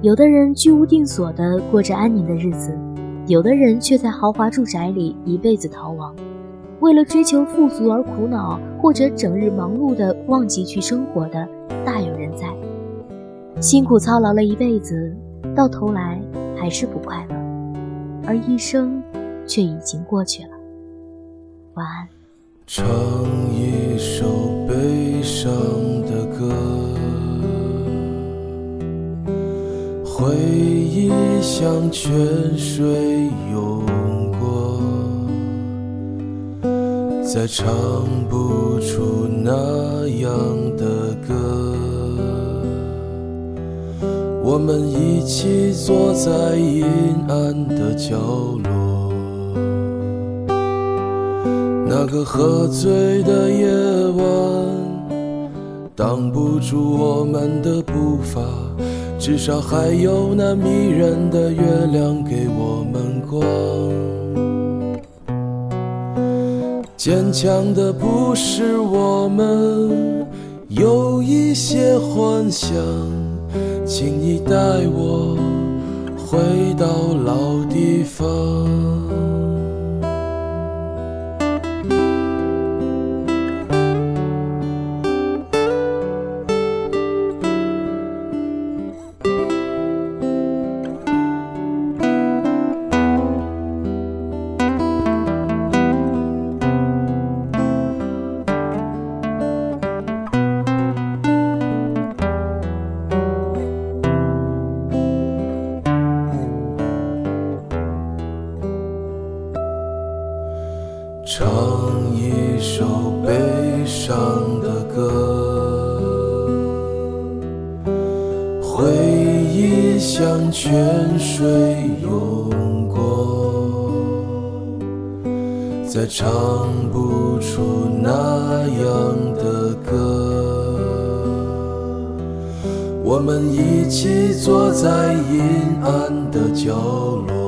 有的人居无定所的过着安宁的日子，有的人却在豪华住宅里一辈子逃亡。为了追求富足而苦恼，或者整日忙碌的忘记去生活的，大有人在。辛苦操劳了一辈子，到头来还是不快乐，而一生却已经过去了。晚安。唱一首忆像泉水涌过，再唱不出那样的歌。我们一起坐在阴暗的角落。那个喝醉的夜晚，挡不住我们的步伐，至少还有那迷人的月亮给我们光。坚强的不是我们，有一些幻想，请你带我回到老地方。唱一首悲伤的歌，回忆像泉水涌过，再唱不出那样的歌。我们一起坐在阴暗的角落。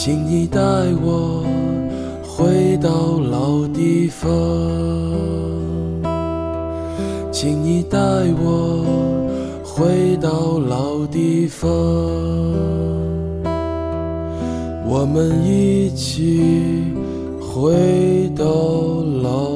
请你带我回到老地方，请你带我回到老地方，我们一起回到老。